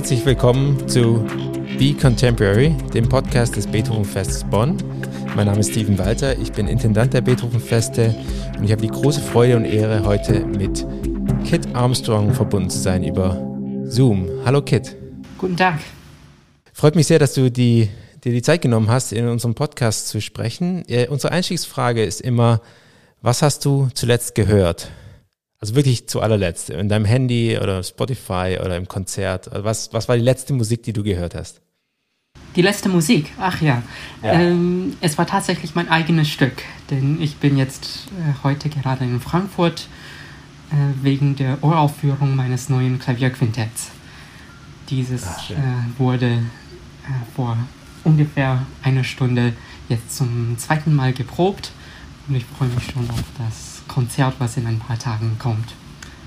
herzlich willkommen zu Be Contemporary, dem Podcast des Beethovenfestes Bonn. Mein Name ist Steven Walter, ich bin Intendant der Beethovenfeste und ich habe die große Freude und Ehre, heute mit Kit Armstrong verbunden zu sein über Zoom. Hallo Kit. Guten Tag. Freut mich sehr, dass du die, dir die Zeit genommen hast, in unserem Podcast zu sprechen. Äh, unsere Einstiegsfrage ist immer, was hast du zuletzt gehört? Also wirklich zu allerletzt, in deinem Handy oder Spotify oder im Konzert. Also was, was war die letzte Musik, die du gehört hast? Die letzte Musik, ach ja. ja. Ähm, es war tatsächlich mein eigenes Stück, denn ich bin jetzt äh, heute gerade in Frankfurt äh, wegen der Uraufführung meines neuen Klavierquintetts. Dieses ach, äh, wurde äh, vor ungefähr einer Stunde jetzt zum zweiten Mal geprobt und ich freue mich schon auf das Konzert, was in ein paar Tagen kommt.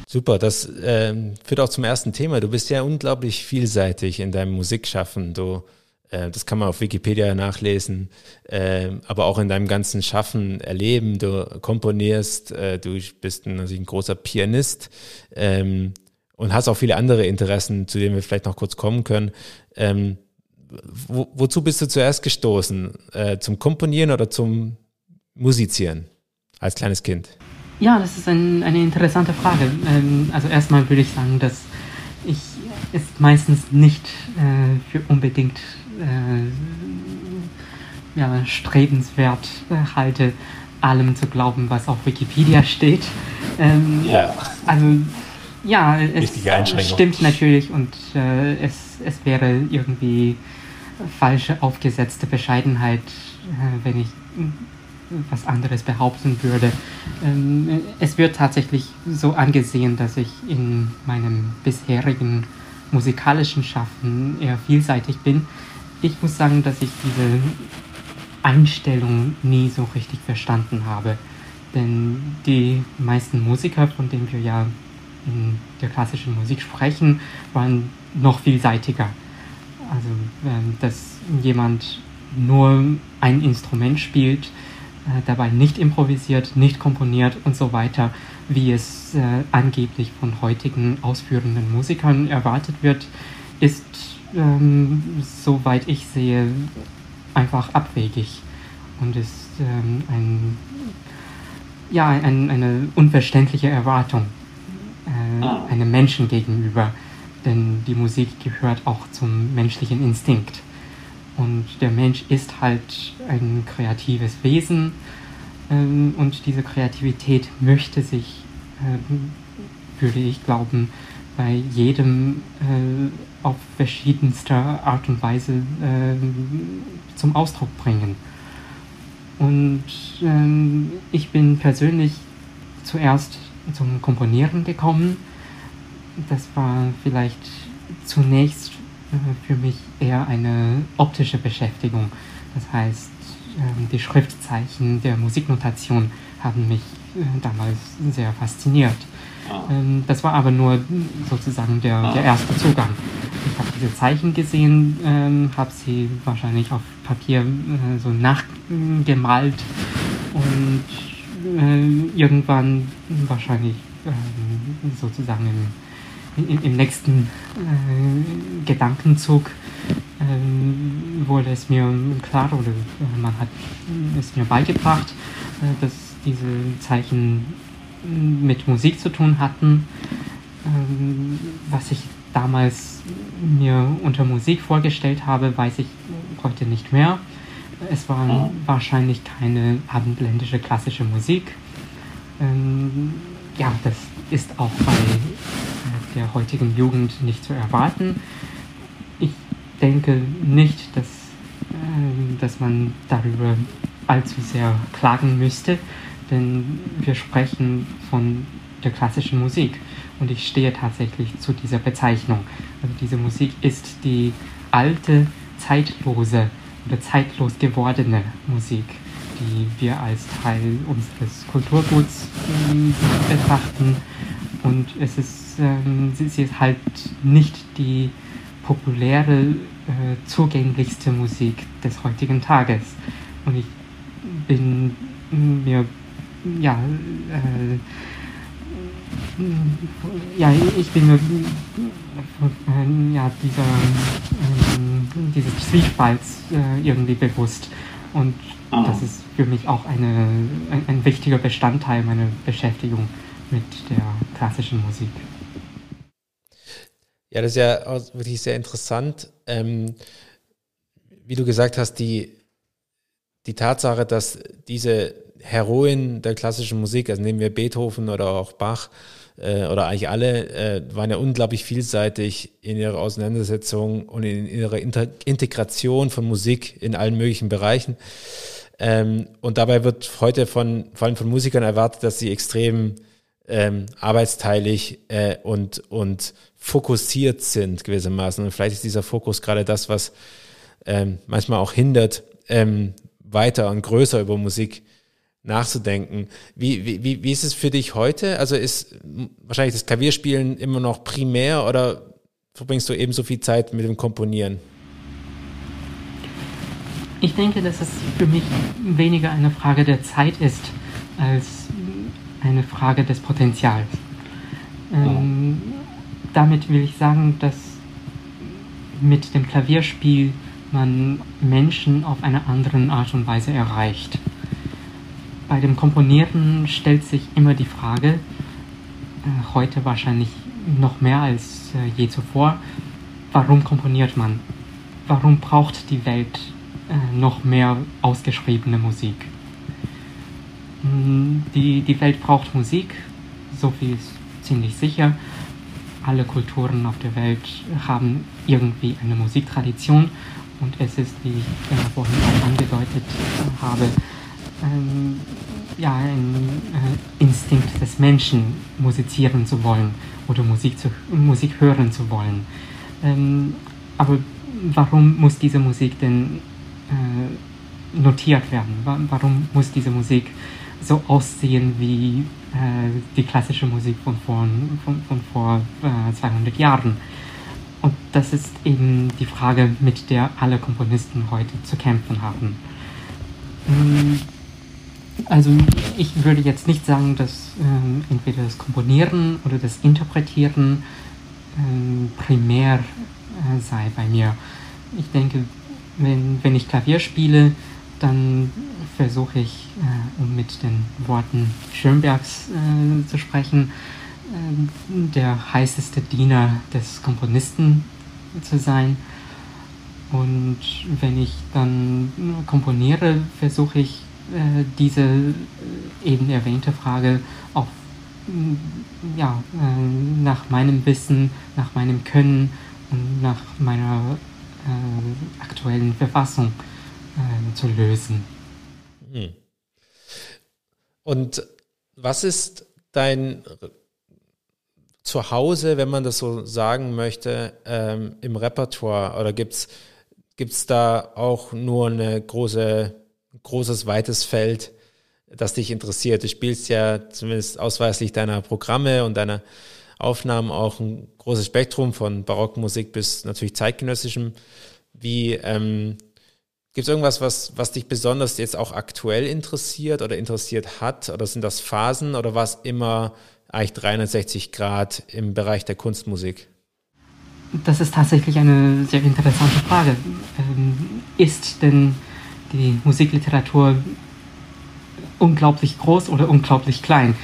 Super, das äh, führt auch zum ersten Thema. Du bist ja unglaublich vielseitig in deinem Musikschaffen. Du, äh, das kann man auf Wikipedia nachlesen, äh, aber auch in deinem ganzen Schaffen erleben. Du komponierst, äh, du bist ein, ein großer Pianist ähm, und hast auch viele andere Interessen, zu denen wir vielleicht noch kurz kommen können. Ähm, wo, wozu bist du zuerst gestoßen? Äh, zum Komponieren oder zum Musizieren als kleines Kind? Ja, das ist ein, eine interessante Frage. Ähm, also erstmal würde ich sagen, dass ich es meistens nicht äh, für unbedingt äh, ja, strebenswert äh, halte, allem zu glauben, was auf Wikipedia steht. Ähm, ja. Also ja, es stimmt natürlich und äh, es, es wäre irgendwie falsche aufgesetzte Bescheidenheit, äh, wenn ich was anderes behaupten würde. Ähm, es wird tatsächlich so angesehen, dass ich in meinem bisherigen musikalischen Schaffen eher vielseitig bin. Ich muss sagen, dass ich diese Einstellung nie so richtig verstanden habe. Denn die meisten Musiker, von denen wir ja in der klassischen Musik sprechen, waren noch vielseitiger. Also, ähm, dass jemand nur ein Instrument spielt, äh, dabei nicht improvisiert, nicht komponiert und so weiter, wie es äh, angeblich von heutigen ausführenden Musikern erwartet wird, ist, ähm, soweit ich sehe, einfach abwegig und ist ähm, ein, ja, ein, eine unverständliche Erwartung äh, ah. einem Menschen gegenüber, denn die Musik gehört auch zum menschlichen Instinkt. Und der Mensch ist halt ein kreatives Wesen ähm, und diese Kreativität möchte sich, äh, würde ich glauben, bei jedem äh, auf verschiedenster Art und Weise äh, zum Ausdruck bringen. Und ähm, ich bin persönlich zuerst zum Komponieren gekommen. Das war vielleicht zunächst für mich eher eine optische Beschäftigung. Das heißt, ähm, die Schriftzeichen der Musiknotation haben mich äh, damals sehr fasziniert. Ah. Ähm, das war aber nur sozusagen der, ah. der erste Zugang. Ich habe diese Zeichen gesehen, ähm, habe sie wahrscheinlich auf Papier äh, so nachgemalt und irgendwann wahrscheinlich sozusagen im im, nächsten äh, Gedankenzug äh, wurde es mir klar oder äh, man hat es mir beigebracht, äh, dass diese Zeichen mit Musik zu tun hatten, ähm, was ich damals mir unter Musik vorgestellt habe, weiß ich heute nicht mehr. Es war wahrscheinlich keine abendländische klassische Musik. Ähm, ja, das ist auch bei der heutigen Jugend nicht zu erwarten. Ich denke nicht, dass, äh, dass man darüber allzu sehr klagen müsste, denn wir sprechen von der klassischen Musik und ich stehe tatsächlich zu dieser Bezeichnung. Also diese Musik ist die alte, zeitlose oder zeitlos gewordene Musik, die wir als Teil unseres Kulturguts äh, betrachten und es ist, ähm, sie, sie ist halt nicht die populäre, äh, zugänglichste Musik des heutigen Tages. Und ich bin mir, ja, äh, ja, ich bin mir äh, ja, dieser, äh, dieses Zwiespalts äh, irgendwie bewusst. Und ah. das ist für mich auch eine, ein, ein wichtiger Bestandteil meiner Beschäftigung mit der klassischen Musik. Ja, das ist ja wirklich sehr interessant. Ähm, wie du gesagt hast, die, die Tatsache, dass diese Heroen der klassischen Musik, also nehmen wir Beethoven oder auch Bach äh, oder eigentlich alle, äh, waren ja unglaublich vielseitig in ihrer Auseinandersetzung und in, in ihrer Inter Integration von Musik in allen möglichen Bereichen. Ähm, und dabei wird heute von, vor allem von Musikern erwartet, dass sie extrem ähm, arbeitsteilig äh, und, und fokussiert sind gewissermaßen. Und vielleicht ist dieser Fokus gerade das, was ähm, manchmal auch hindert, ähm, weiter und größer über Musik nachzudenken. Wie, wie, wie ist es für dich heute? Also ist wahrscheinlich das Klavierspielen immer noch primär oder verbringst du ebenso viel Zeit mit dem Komponieren? Ich denke, dass es für mich weniger eine Frage der Zeit ist, als eine Frage des Potenzials. Ähm, damit will ich sagen, dass mit dem Klavierspiel man Menschen auf eine andere Art und Weise erreicht. Bei dem Komponieren stellt sich immer die Frage, äh, heute wahrscheinlich noch mehr als äh, je zuvor, warum komponiert man? Warum braucht die Welt äh, noch mehr ausgeschriebene Musik? Die, die Welt braucht Musik, so viel ist ziemlich sicher. Alle Kulturen auf der Welt haben irgendwie eine Musiktradition und es ist, wie ich vorhin auch angedeutet habe, ähm, ja, ein äh, Instinkt des Menschen, musizieren zu wollen oder Musik, zu, Musik hören zu wollen. Ähm, aber warum muss diese Musik denn äh, notiert werden? Warum muss diese Musik so aussehen wie äh, die klassische Musik von vor, von, von vor äh, 200 Jahren? Und das ist eben die Frage, mit der alle Komponisten heute zu kämpfen haben. Ähm, also ich würde jetzt nicht sagen, dass ähm, entweder das Komponieren oder das Interpretieren ähm, primär äh, sei bei mir. Ich denke, wenn, wenn ich Klavier spiele, dann versuche ich, äh, um mit den Worten Schönbergs äh, zu sprechen, äh, der heißeste Diener des Komponisten zu sein. Und wenn ich dann komponiere, versuche ich äh, diese äh, eben erwähnte Frage auch mm, ja, nach meinem Wissen, nach meinem Können und nach meiner äh, aktuellen Verfassung äh, zu lösen. Hm. Und was ist dein Zuhause, wenn man das so sagen möchte, ähm, im Repertoire? Oder gibt es da auch nur eine große großes, weites Feld, das dich interessiert. Du spielst ja zumindest ausweislich deiner Programme und deiner Aufnahmen auch ein großes Spektrum von Barockmusik bis natürlich zeitgenössischem. Wie ähm, gibt es irgendwas, was, was dich besonders jetzt auch aktuell interessiert oder interessiert hat? Oder sind das Phasen oder war es immer eigentlich 360 Grad im Bereich der Kunstmusik? Das ist tatsächlich eine sehr interessante Frage. Ähm, ist denn die Musikliteratur unglaublich groß oder unglaublich klein.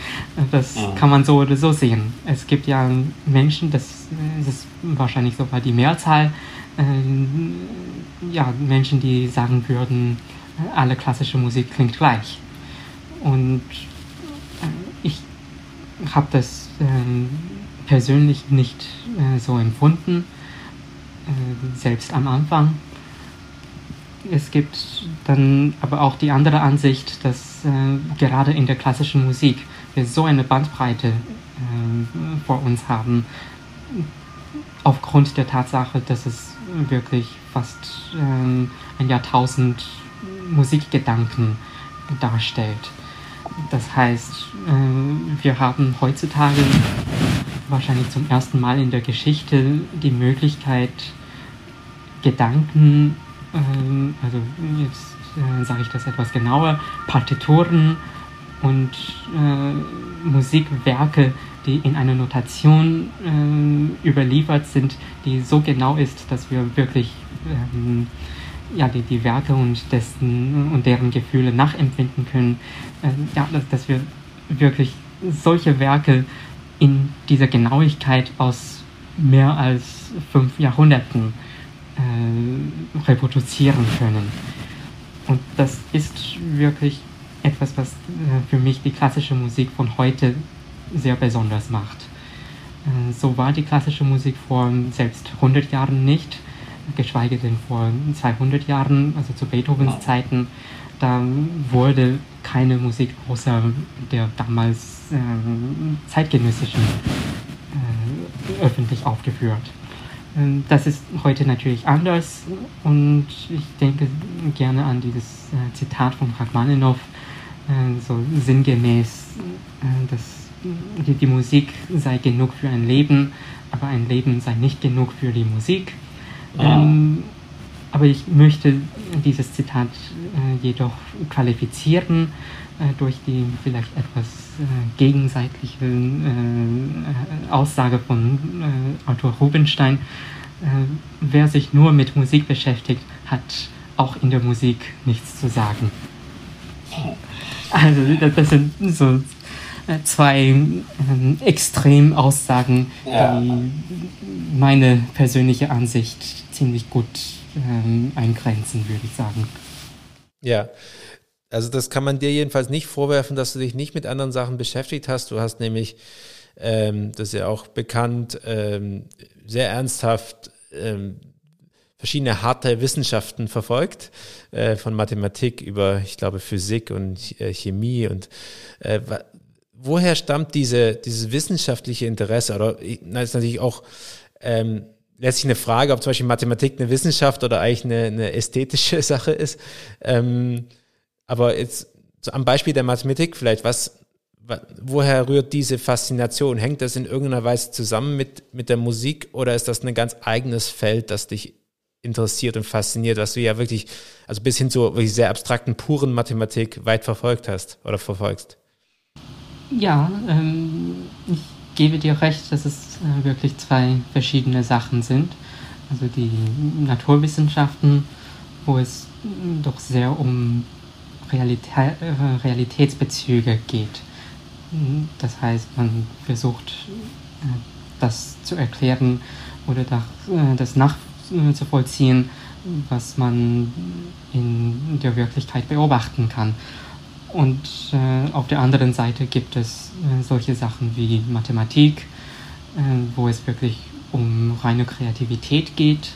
Das ja. kann man so oder so sehen. Es gibt ja Menschen, das, das ist wahrscheinlich sogar die Mehrzahl, äh, ja, Menschen, die sagen würden, alle klassische Musik klingt gleich. Und äh, ich habe das äh, persönlich nicht äh, so empfunden, äh, selbst am Anfang es gibt dann aber auch die andere Ansicht, dass äh, gerade in der klassischen Musik wir so eine Bandbreite äh, vor uns haben, aufgrund der Tatsache, dass es wirklich fast äh, ein Jahrtausend Musikgedanken darstellt. Das heißt, äh, wir haben heutzutage wahrscheinlich zum ersten Mal in der Geschichte die Möglichkeit, Gedanken ähm, also jetzt äh, sage ich das etwas genauer, Partituren und äh, Musikwerke, die in einer Notation äh, überliefert sind, die so genau ist, dass wir wirklich ähm, ja, die, die Werke und, dessen, und deren Gefühle nachempfinden können. Äh, ja, dass, dass wir wirklich solche Werke in dieser Genauigkeit aus mehr als fünf Jahrhunderten äh, reproduzieren können. Und das ist wirklich etwas, was äh, für mich die klassische Musik von heute sehr besonders macht. Äh, so war die klassische Musik vor selbst 100 Jahren nicht, geschweige denn vor 200 Jahren, also zu Beethovens Zeiten. Da wurde keine Musik außer der damals äh, zeitgenössischen äh, öffentlich aufgeführt. Ähm, das ist heute natürlich anders und ich denke gerne an dieses äh, Zitat von Rachmaninow, äh, so sinngemäß, dass die, die, Musik sei genug für ein Leben, aber ein Leben sei nicht genug für die Musik. Ja. Ähm, aber ich möchte dieses Zitat äh, jedoch qualifizieren äh, durch die vielleicht etwas äh, gegenseitige äh, Aussage von Arthur Rubinstein. wer sich nur mit Musik beschäftigt, hat auch in der Musik nichts zu sagen. Also das sind so zwei ähm, Extremaussagen, ja. die meine persönliche Ansicht ziemlich gut ähm, eingrenzen, würde ich sagen. Ja, also das kann man dir jedenfalls nicht vorwerfen, dass du dich nicht mit anderen Sachen beschäftigt hast. Du hast nämlich, ähm, das ist ja auch bekannt, ähm, sehr ernsthaft ähm, verschiedene harte Wissenschaften verfolgt, äh, von Mathematik über, ich glaube, Physik und äh, Chemie und äh, woher stammt diese, dieses wissenschaftliche Interesse? Oder das ist natürlich auch ähm, letztlich eine Frage, ob zum Beispiel Mathematik eine Wissenschaft oder eigentlich eine, eine ästhetische Sache ist. Ähm, aber jetzt so am Beispiel der Mathematik vielleicht, was, woher rührt diese Faszination? Hängt das in irgendeiner Weise zusammen mit, mit der Musik oder ist das ein ganz eigenes Feld, das dich interessiert und fasziniert, was du ja wirklich, also bis hin zur wirklich sehr abstrakten, puren Mathematik weit verfolgt hast oder verfolgst? Ja, ähm, ich gebe dir recht, dass es äh, wirklich zwei verschiedene Sachen sind. Also die Naturwissenschaften, wo es doch sehr um Realität, äh, Realitätsbezüge geht. Das heißt, man versucht, äh, das zu erklären oder äh, das nachzuvollziehen, was man in der Wirklichkeit beobachten kann. Und äh, auf der anderen Seite gibt es äh, solche Sachen wie Mathematik, äh, wo es wirklich um reine Kreativität geht.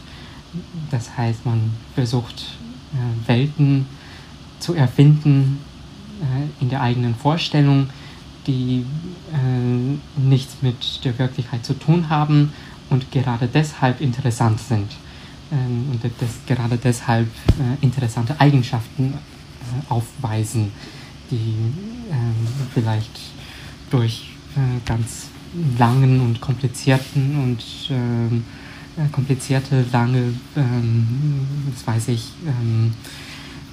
Das heißt, man versucht Welten zu erfinden äh, in der eigenen Vorstellung, die äh, nichts mit der Wirklichkeit zu tun haben und gerade deshalb interessant sind. Ähm, und das, gerade deshalb äh, interessante Eigenschaften äh, aufweisen, die ähm, vielleicht durch äh, ganz langen und komplizierten und ähm, äh, komplizierte, lange, das weiß ich,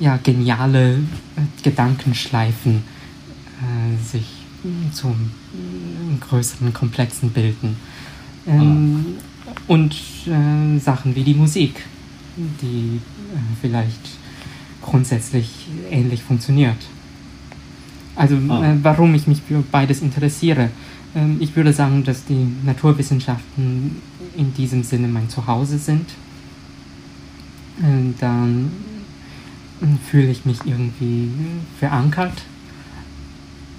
ja, geniale äh, Gedankenschleifen äh, sich zum äh, größeren, komplexen bilden. Ähm, ah. Und äh, Sachen wie die Musik, die äh, vielleicht grundsätzlich ähnlich funktioniert. Also ah. Äh, warum ich mich für beides interessiere. Ähm, ich würde sagen, dass die Naturwissenschaften in diesem Sinne mein Zuhause sind. dann fühle ich mich irgendwie verankert.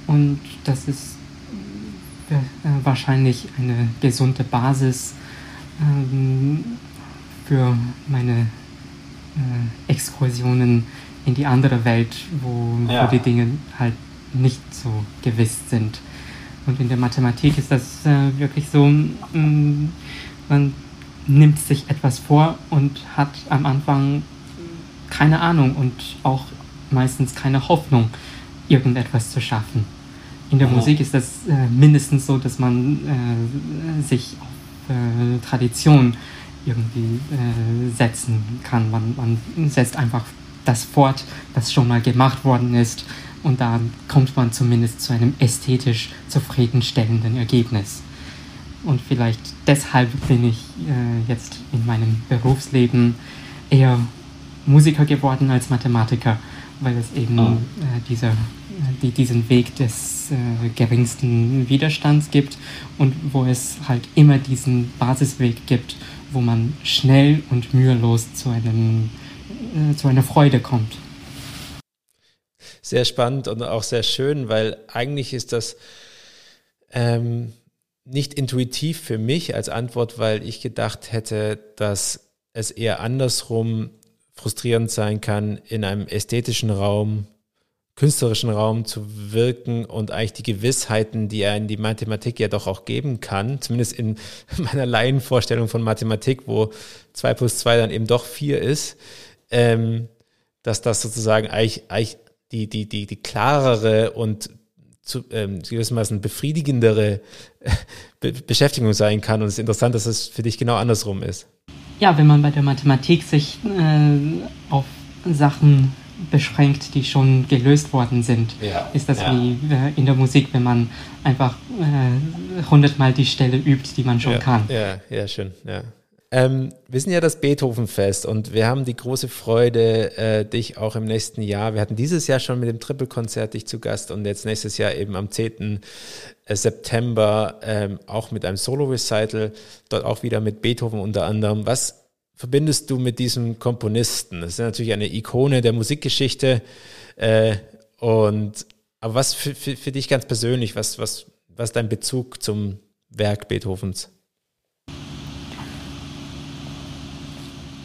Und das ist äh, wahrscheinlich eine gesunde Basis ähm, für meine äh, Exkursionen in die andere Welt, wo, ja. wo, die Dinge halt nicht so gewiss sind. Und in der Mathematik ist das äh, wirklich so, mm, man nimmt sich etwas vor und hat am Anfang keine Ahnung und auch meistens keine Hoffnung, irgendetwas zu schaffen. In der oh. Musik ist das äh, mindestens so, dass man äh, sich auf äh, Tradition irgendwie äh, setzen kann. Man, man setzt einfach das fort, was schon mal gemacht worden ist. Und da kommt man zumindest zu einem ästhetisch zufriedenstellenden Ergebnis. Und vielleicht deshalb bin ich äh, jetzt in meinem Berufsleben eher Musiker geworden als Mathematiker, weil es eben oh. äh, dieser, die, diesen Weg des äh, geringsten Widerstands gibt und wo es halt immer diesen Basisweg gibt, wo man schnell und mühelos zu, einem, äh, zu einer Freude kommt. Sehr spannend und auch sehr schön, weil eigentlich ist das ähm, nicht intuitiv für mich als Antwort, weil ich gedacht hätte, dass es eher andersrum frustrierend sein kann, in einem ästhetischen Raum, künstlerischen Raum zu wirken und eigentlich die Gewissheiten, die er in die Mathematik ja doch auch geben kann, zumindest in meiner Laienvorstellung von Mathematik, wo zwei plus zwei dann eben doch vier ist, ähm, dass das sozusagen eigentlich, eigentlich die, die, die, die klarere und zu, ähm, gewissermaßen befriedigendere Be Beschäftigung sein kann. Und es ist interessant, dass es für dich genau andersrum ist. Ja, wenn man bei der Mathematik sich äh, auf Sachen beschränkt, die schon gelöst worden sind, ja, ist das ja. wie äh, in der Musik, wenn man einfach äh, hundertmal die Stelle übt, die man schon ja, kann. Ja, ja, schön. Ja. Ähm, wir sind ja das Beethovenfest und wir haben die große Freude, äh, dich auch im nächsten Jahr, wir hatten dieses Jahr schon mit dem Triple-Konzert dich zu Gast und jetzt nächstes Jahr eben am 10. Äh, September ähm, auch mit einem Solo-Recital, dort auch wieder mit Beethoven unter anderem. Was verbindest du mit diesem Komponisten? Das ist natürlich eine Ikone der Musikgeschichte äh, und aber was für, für, für dich ganz persönlich, was, was, was dein Bezug zum Werk Beethovens?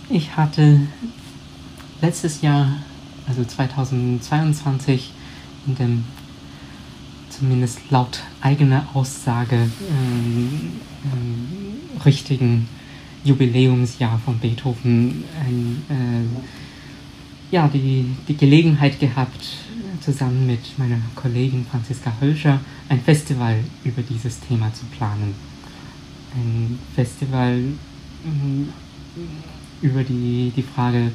Ich hatte letztes Jahr, also 2022, in dem zumindest laut eigener Aussage ähm, ähm, richtigen Jubiläumsjahr von Beethoven ein, äh, ja, die, die Gelegenheit gehabt, zusammen mit meiner Kollegin Franziska Hölscher ein Festival über dieses Thema zu planen. Ein Festival, ähm, über die, die Frage, äh,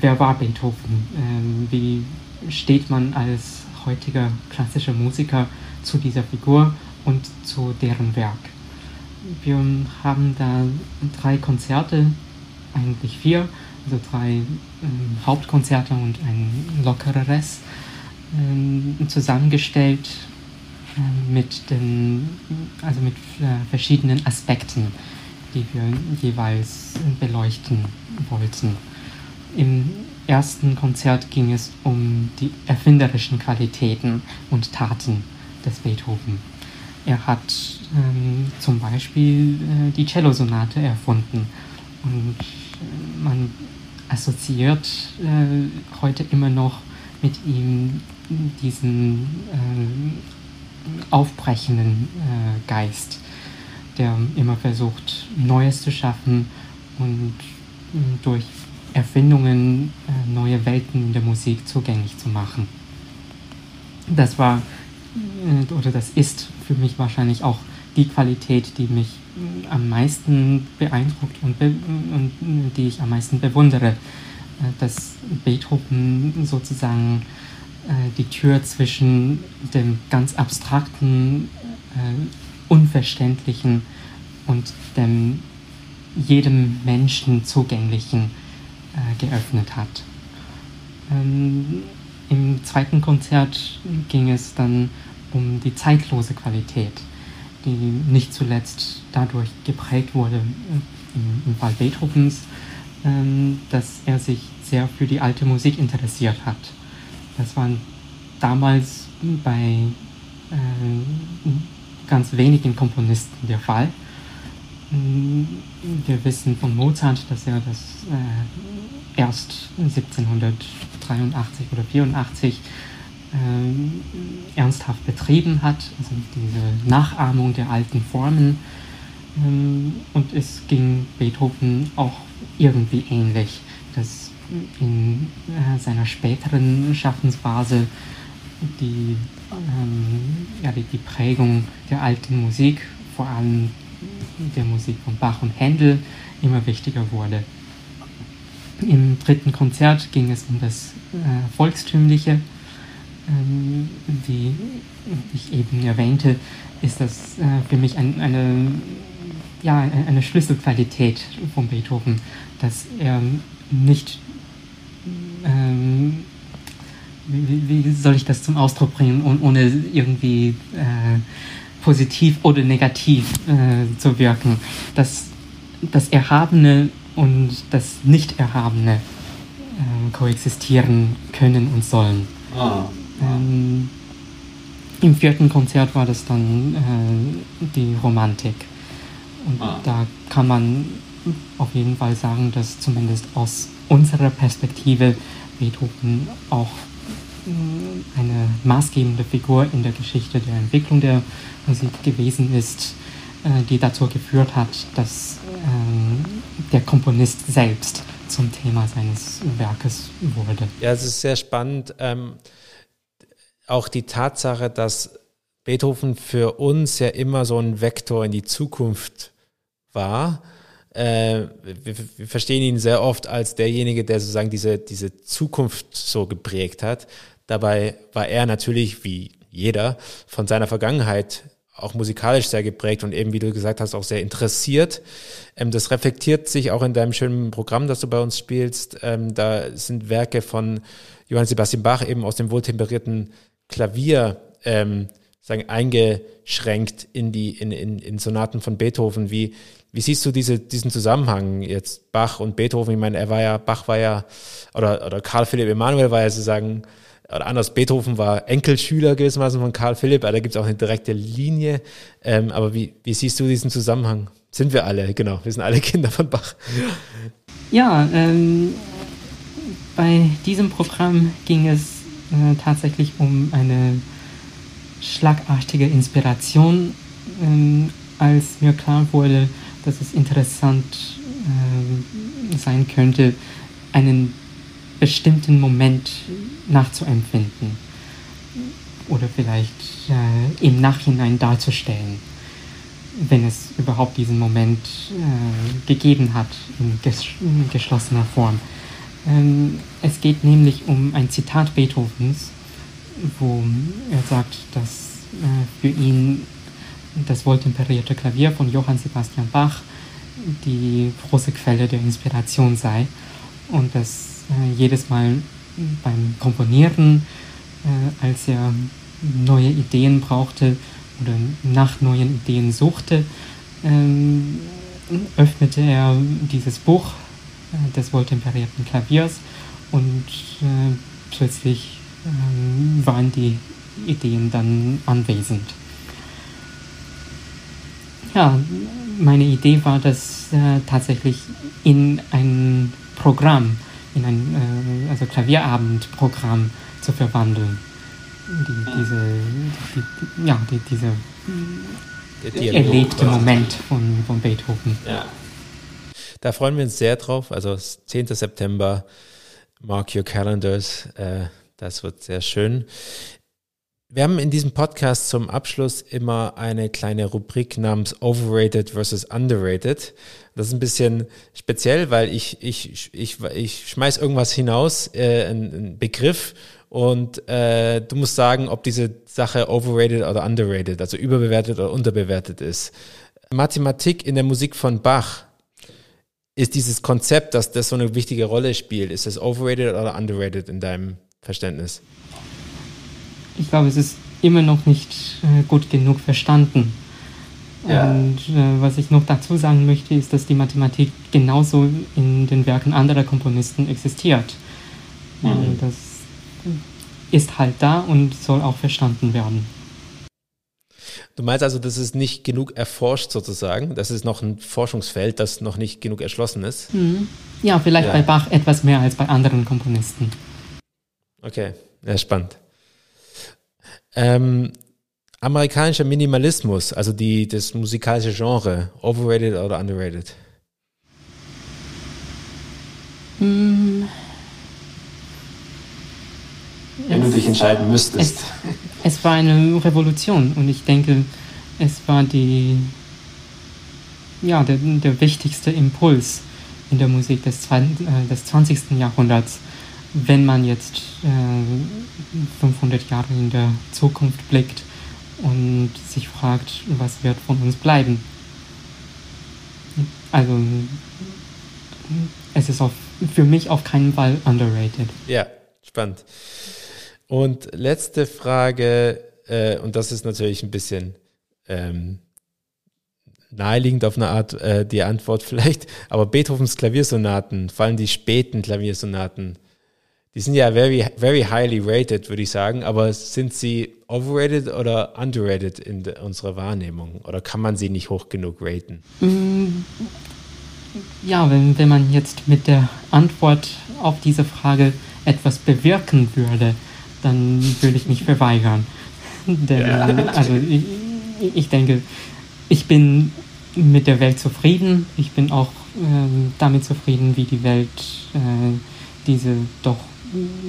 wer war Beethoven? Ähm, wie steht man als heutiger klassischer Musiker zu dieser Figur und zu deren Werk? Wir haben da drei Konzerte, eigentlich vier, also drei ähm, Hauptkonzerte und ein lockereres ähm, zusammengestellt äh, mit den, also mit äh, verschiedenen Aspekten die wir jeweils beleuchten wollten. Im ersten Konzert ging es um die erfinderischen Qualitäten und Taten des Beethoven. Er hat ähm, zum Beispiel äh, die Cellosonate erfunden und äh, man assoziiert äh, heute immer noch mit ihm diesen äh, aufbrechenden äh, Geist der immer versucht, Neues zu schaffen und mm, durch Erfindungen äh, neue Welten in der Musik zugänglich zu machen. Das war äh, oder das ist für mich wahrscheinlich auch die Qualität, die mich mm, am meisten beeindruckt und, und die ich am meisten bewundere, äh, dass Beethoven sozusagen die Tür zwischen dem ganz abstrakten Unverständlichen und dem jedem Menschen zugänglichen äh, geöffnet hat. Ähm, Im zweiten Konzert ging es dann um die zeitlose Qualität, die nicht zuletzt dadurch geprägt wurde, äh, im, im Fall Beethovens, ähm, dass er sich sehr für die alte Musik interessiert hat. Das war damals bei äh, ganz wenigen Komponisten der Fall. Mm, wir wissen von Mozart, dass er das äh, erst 1783 oder 84 äh, ernsthaft betrieben hat, also diese Nachahmung der alten Formen. Ähm, und es ging Beethoven auch irgendwie ähnlich, dass in äh, seiner späteren Schaffensphase die, ähm, ja, die, die, Prägung der alten Musik, vor allem der Musik von Bach und Händel, immer wichtiger wurde. Im dritten Konzert ging es um das äh, Volkstümliche. Ähm, wie ich eben erwähnte, ist das äh, für mich ein, eine, ja, eine Schlüsselqualität von Beethoven, dass er nicht, ähm, wie, wie, soll ich das zum Ausdruck bringen, ohne irgendwie äh, positiv oder negativ äh, zu wirken, dass das Erhabene und das Nicht-Erhabene äh, koexistieren können und sollen. Ah. Ähm, Im vierten Konzert war das dann äh, die Romantik. Und ah. da kann man auf jeden Fall sagen, dass zumindest aus unserer Perspektive Beethoven auch eine maßgebende Figur in der Geschichte der Entwicklung der Musik gewesen ist, äh, die dazu geführt hat, dass ähm, der Komponist selbst zum Thema seines Werkes wurde. Ja, es ist sehr spannend. Ähm, auch die Tatsache, dass Beethoven für uns ja immer so ein Vektor in die Zukunft war. Äh, wir, wir, verstehen ihn sehr oft als derjenige, der sozusagen diese, diese Zukunft so geprägt hat. Dabei war er natürlich, wie jeder, von seiner Vergangenheit auch musikalisch sehr geprägt und eben, wie du gesagt hast, auch sehr interessiert. Ähm, das reflektiert sich auch in deinem schönen Programm, das du bei uns spielst. Ähm, da sind Werke von Johann Sebastian Bach eben aus dem wohltemperierten Klavier ähm, sagen, eingeschränkt in die in, in, in Sonaten von Beethoven. Wie, wie siehst du diese, diesen Zusammenhang jetzt Bach und Beethoven? Ich meine, er war ja, Bach war ja, oder, oder Karl Philipp Emanuel war ja sozusagen oder anders, Beethoven war Enkelschüler gewissermaßen von Karl Philipp, da gibt es auch eine direkte Linie. Ähm, aber wie, wie siehst du diesen Zusammenhang? Sind wir alle, genau, wir sind alle Kinder von Bach. Ja, ähm, bei diesem Programm ging es äh, tatsächlich um eine schlagartige Inspiration, ähm, als mir klar wurde, dass es interessant äh, sein könnte, einen bestimmten Moment nachzuempfinden oder vielleicht äh, im Nachhinein darzustellen, wenn es überhaupt diesen Moment äh, gegeben hat in, ges in geschlossener Form. Ähm, es geht nämlich um ein Zitat Beethovens, wo er sagt, dass äh, für ihn das wohltemperierte Klavier von Johann Sebastian Bach die große Quelle der Inspiration sei und dass äh, jedes Mal beim Komponieren, äh, als er neue Ideen brauchte oder nach neuen Ideen suchte, ähm, öffnete er dieses Buch äh, des wohltemperierten Klaviers und äh, plötzlich äh, waren die Ideen dann anwesend. Ja, meine Idee war, das äh, tatsächlich in ein Programm in ein äh, also Klavierabendprogramm zu verwandeln. Die, diese, die, ja, die, diese erlebte Moment von, von Beethoven. Ja. Da freuen wir uns sehr drauf. Also 10. September, mark your calendars. Äh, das wird sehr schön. Wir haben in diesem Podcast zum Abschluss immer eine kleine Rubrik namens Overrated versus Underrated. Das ist ein bisschen speziell, weil ich, ich, ich, ich schmeiß irgendwas hinaus, äh, einen Begriff, und äh, du musst sagen, ob diese Sache overrated oder underrated, also überbewertet oder unterbewertet ist. Mathematik in der Musik von Bach ist dieses Konzept, dass das so eine wichtige Rolle spielt. Ist das overrated oder underrated in deinem Verständnis? Ich glaube, es ist immer noch nicht äh, gut genug verstanden. Ja. Und äh, was ich noch dazu sagen möchte, ist, dass die Mathematik genauso in den Werken anderer Komponisten existiert. Mhm. das ist halt da und soll auch verstanden werden. Du meinst also, das ist nicht genug erforscht sozusagen? Das ist noch ein Forschungsfeld, das noch nicht genug erschlossen ist? Mhm. Ja, vielleicht ja. bei Bach etwas mehr als bei anderen Komponisten. Okay, ja, spannend. Ähm, amerikanischer Minimalismus, also die, das musikalische Genre, overrated oder underrated? Hm. Wenn du dich entscheiden müsstest. Es, es, war eine Revolution und ich denke, es war die, ja, der, der wichtigste Impuls in der Musik des, äh, des 20. Jahrhunderts, wenn man jetzt äh, 500 Jahre in der Zukunft blickt und sich fragt, was wird von uns bleiben. Also es ist auf, für mich auf keinen Fall underrated. Ja, spannend. Und letzte Frage, äh, und das ist natürlich ein bisschen ähm, naheliegend auf eine Art äh, die Antwort vielleicht, aber Beethovens Klaviersonaten, vor allem die späten Klaviersonaten, die sind ja very, very highly rated, würde ich sagen, aber sind sie overrated oder underrated in unserer Wahrnehmung? Oder kann man sie nicht hoch genug raten? Mm, ja, wenn, wenn man jetzt mit der Antwort auf diese Frage etwas bewirken würde, dann würde ich mich verweigern. Denn, ja. also ich, ich denke, ich bin mit der Welt zufrieden. Ich bin auch äh, damit zufrieden, wie die Welt äh, diese doch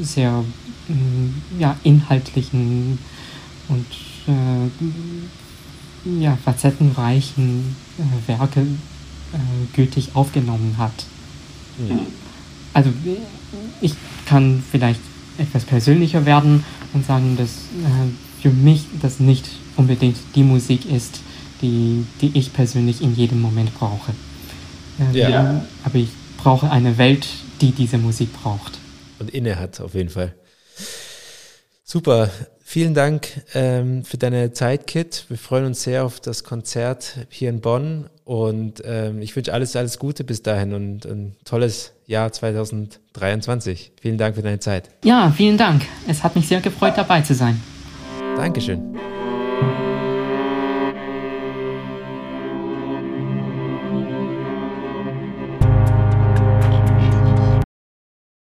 sehr äh, ja, inhaltlichen und äh, ja, facettenreichen äh, Werke äh, gültig aufgenommen hat. Ja. Also ich kann vielleicht etwas persönlicher werden und sagen, dass für mich das nicht unbedingt die Musik ist, die, die ich persönlich in jedem Moment brauche. Äh, ja. Aber ich brauche eine Welt, die diese Musik braucht. Und inne hat, auf jeden Fall. Super. Vielen Dank ähm, für deine Zeit, Kit. Wir freuen uns sehr auf das Konzert hier in Bonn und ähm, ich wünsche alles, alles Gute bis dahin und ein tolles Jahr 2023. Vielen Dank für deine Zeit. Ja, vielen Dank. Es hat mich sehr gefreut, dabei zu sein. Dankeschön.